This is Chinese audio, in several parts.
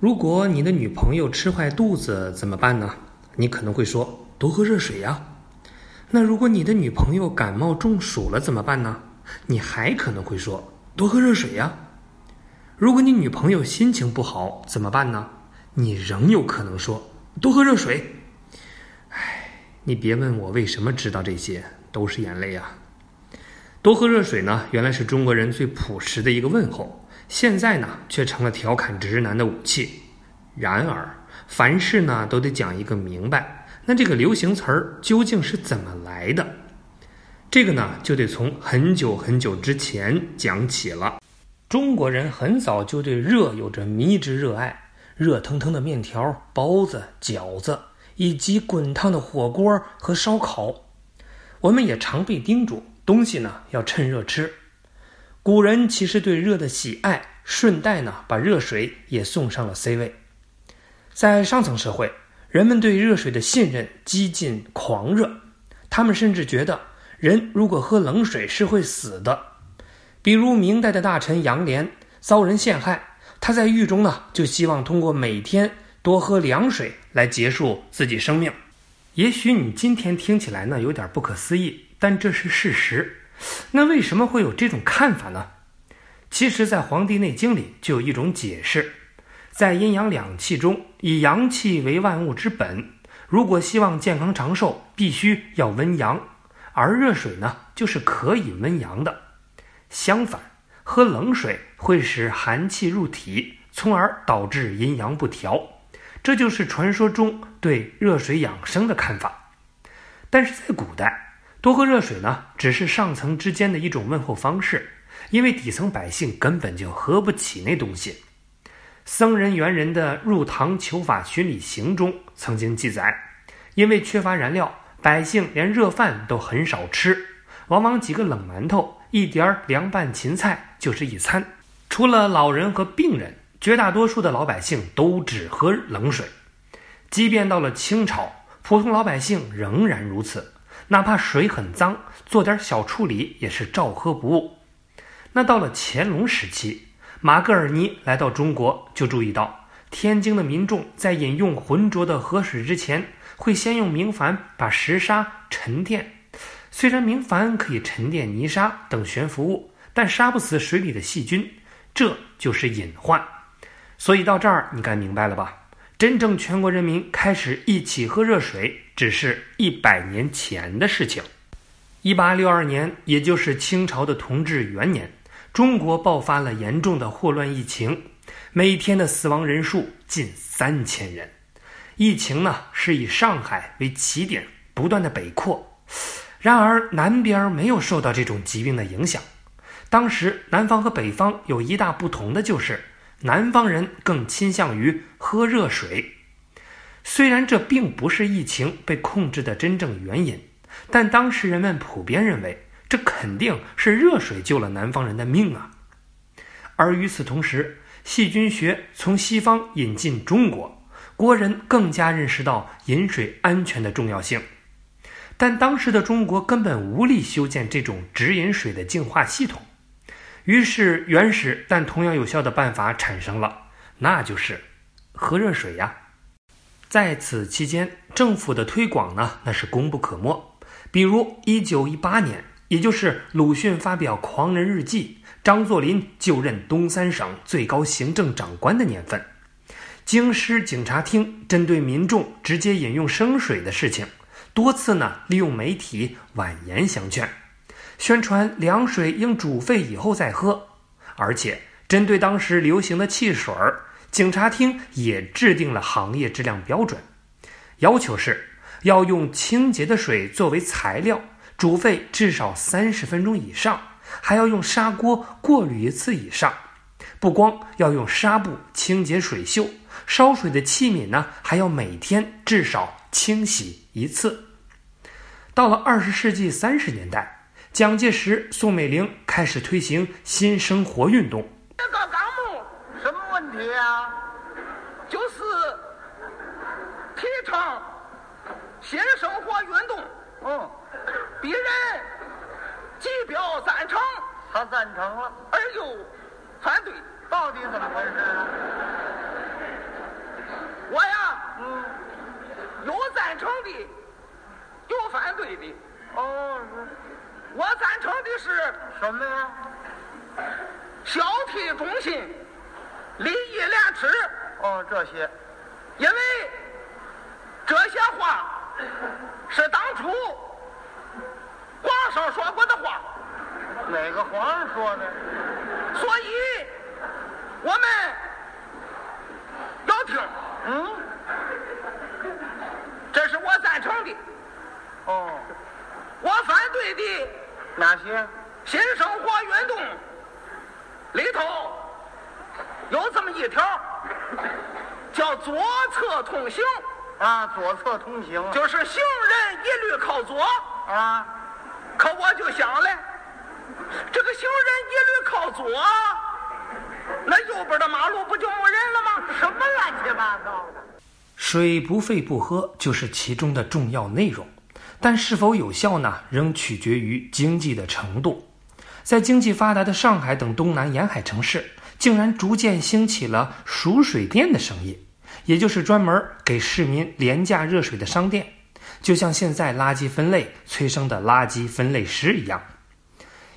如果你的女朋友吃坏肚子怎么办呢？你可能会说多喝热水呀。那如果你的女朋友感冒中暑了怎么办呢？你还可能会说多喝热水呀。如果你女朋友心情不好怎么办呢？你仍有可能说多喝热水。唉，你别问我为什么知道这些，都是眼泪啊。多喝热水呢，原来是中国人最朴实的一个问候，现在呢却成了调侃直男的武器。然而，凡事呢都得讲一个明白，那这个流行词儿究竟是怎么来的？这个呢就得从很久很久之前讲起了。中国人很早就对热有着迷之热爱，热腾腾的面条、包子、饺子，以及滚烫的火锅和烧烤。我们也常被叮嘱。东西呢要趁热吃，古人其实对热的喜爱，顺带呢把热水也送上了 C 位。在上层社会，人们对热水的信任几近狂热，他们甚至觉得人如果喝冷水是会死的。比如明代的大臣杨涟遭人陷害，他在狱中呢就希望通过每天多喝凉水来结束自己生命。也许你今天听起来呢有点不可思议。但这是事实，那为什么会有这种看法呢？其实，在《黄帝内经》里就有一种解释，在阴阳两气中，以阳气为万物之本。如果希望健康长寿，必须要温阳，而热水呢，就是可以温阳的。相反，喝冷水会使寒气入体，从而导致阴阳不调。这就是传说中对热水养生的看法。但是在古代，多喝热水呢，只是上层之间的一种问候方式，因为底层百姓根本就喝不起那东西。僧人猿人的《入唐求法巡礼行》中曾经记载，因为缺乏燃料，百姓连热饭都很少吃，往往几个冷馒头、一碟凉拌芹菜就是一餐。除了老人和病人，绝大多数的老百姓都只喝冷水。即便到了清朝，普通老百姓仍然如此。哪怕水很脏，做点小处理也是照喝不误。那到了乾隆时期，马格尔尼来到中国，就注意到天津的民众在饮用浑浊的河水之前，会先用明矾把石沙沉淀。虽然明矾可以沉淀泥沙等悬浮物，但杀不死水里的细菌，这就是隐患。所以到这儿，你该明白了吧？真正全国人民开始一起喝热水，只是一百年前的事情。一八六二年，也就是清朝的同治元年，中国爆发了严重的霍乱疫情，每天的死亡人数近三千人。疫情呢是以上海为起点，不断的北扩。然而南边没有受到这种疾病的影响。当时南方和北方有一大不同的就是。南方人更倾向于喝热水，虽然这并不是疫情被控制的真正原因，但当时人们普遍认为这肯定是热水救了南方人的命啊。而与此同时，细菌学从西方引进中国，国人更加认识到饮水安全的重要性。但当时的中国根本无力修建这种直饮水的净化系统。于是，原始但同样有效的办法产生了，那就是喝热水呀。在此期间，政府的推广呢，那是功不可没。比如，一九一八年，也就是鲁迅发表《狂人日记》，张作霖就任东三省最高行政长官的年份，京师警察厅针对民众直接饮用生水的事情，多次呢利用媒体婉言相劝。宣传凉水应煮沸以后再喝，而且针对当时流行的汽水儿，警察厅也制定了行业质量标准，要求是要用清洁的水作为材料，煮沸至少三十分钟以上，还要用砂锅过滤一次以上。不光要用纱布清洁水锈，烧水的器皿呢，还要每天至少清洗一次。到了二十世纪三十年代。蒋介石、宋美龄开始推行新生活运动。这个纲目什么问题啊？嗯，别人既表赞成，他赞成了，而又反对，到底怎么回事？我呀，嗯，有赞成的，有反对的。哦，我赞成的是什么呀？孝悌忠信，礼义廉耻。哦，这些，因为这些话。是当初皇上说过的话。哪个皇上说的？所以我们要听。嗯。这是我赞成的。哦。我反对的哪些？新生活运动里头有这么一条，叫左侧通行。啊，左侧通行。就是行人一律靠左。啊。可我就想嘞，这个行人一律靠左，那右边的马路不就没人了吗？什么乱七八糟的？水不沸不喝就是其中的重要内容。但是否有效呢？仍取决于经济的程度。在经济发达的上海等东南沿海城市，竟然逐渐兴起了赎水电的生意，也就是专门给市民廉价热水的商店，就像现在垃圾分类催生的垃圾分类师一样。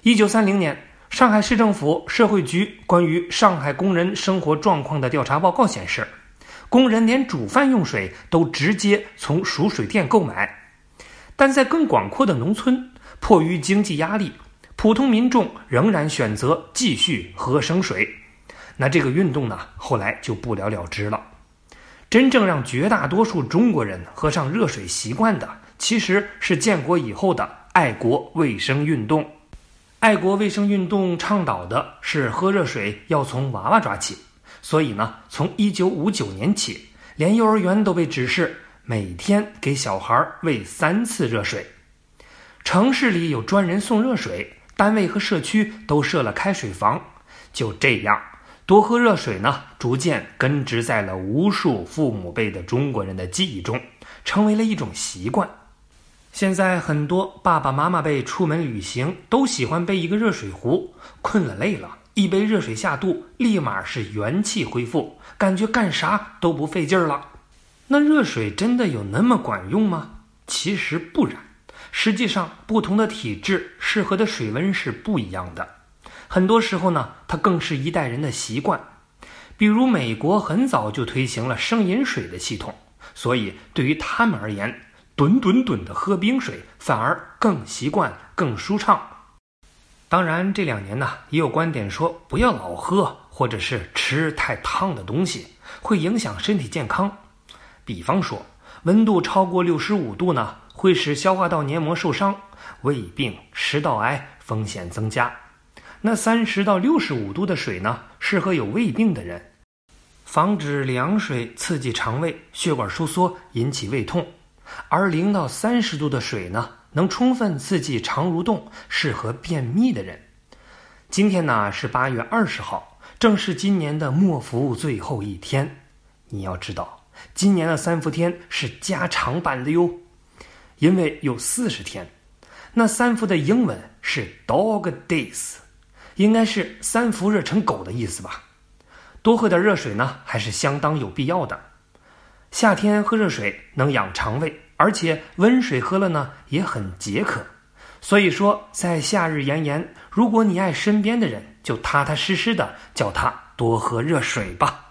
一九三零年，上海市政府社会局关于上海工人生活状况的调查报告显示，工人连煮饭用水都直接从熟水店购买。但在更广阔的农村，迫于经济压力，普通民众仍然选择继续喝生水。那这个运动呢，后来就不了了之了。真正让绝大多数中国人喝上热水习惯的，其实是建国以后的爱国卫生运动。爱国卫生运动倡导的是喝热水要从娃娃抓起，所以呢，从1959年起，连幼儿园都被指示。每天给小孩喂三次热水，城市里有专人送热水，单位和社区都设了开水房。就这样，多喝热水呢，逐渐根植在了无数父母辈的中国人的记忆中，成为了一种习惯。现在很多爸爸妈妈辈出门旅行都喜欢背一个热水壶，困了累了，一杯热水下肚，立马是元气恢复，感觉干啥都不费劲儿了。那热水真的有那么管用吗？其实不然。实际上，不同的体质适合的水温是不一样的。很多时候呢，它更是一代人的习惯。比如，美国很早就推行了生饮水的系统，所以对于他们而言，吨吨吨的喝冰水反而更习惯、更舒畅。当然，这两年呢，也有观点说不要老喝或者是吃太烫的东西，会影响身体健康。比方说，温度超过六十五度呢，会使消化道黏膜受伤，胃病、食道癌风险增加。那三十到六十五度的水呢，适合有胃病的人，防止凉水刺激肠胃、血管收缩，引起胃痛；而零到三十度的水呢，能充分刺激肠蠕动，适合便秘的人。今天呢是八月二十号，正是今年的末伏最后一天。你要知道。今年的三伏天是加长版的哟，因为有四十天。那三伏的英文是 Dog Days，应该是三伏热成狗的意思吧？多喝点热水呢，还是相当有必要的。夏天喝热水能养肠胃，而且温水喝了呢也很解渴。所以说，在夏日炎炎，如果你爱身边的人，就踏踏实实的叫他多喝热水吧。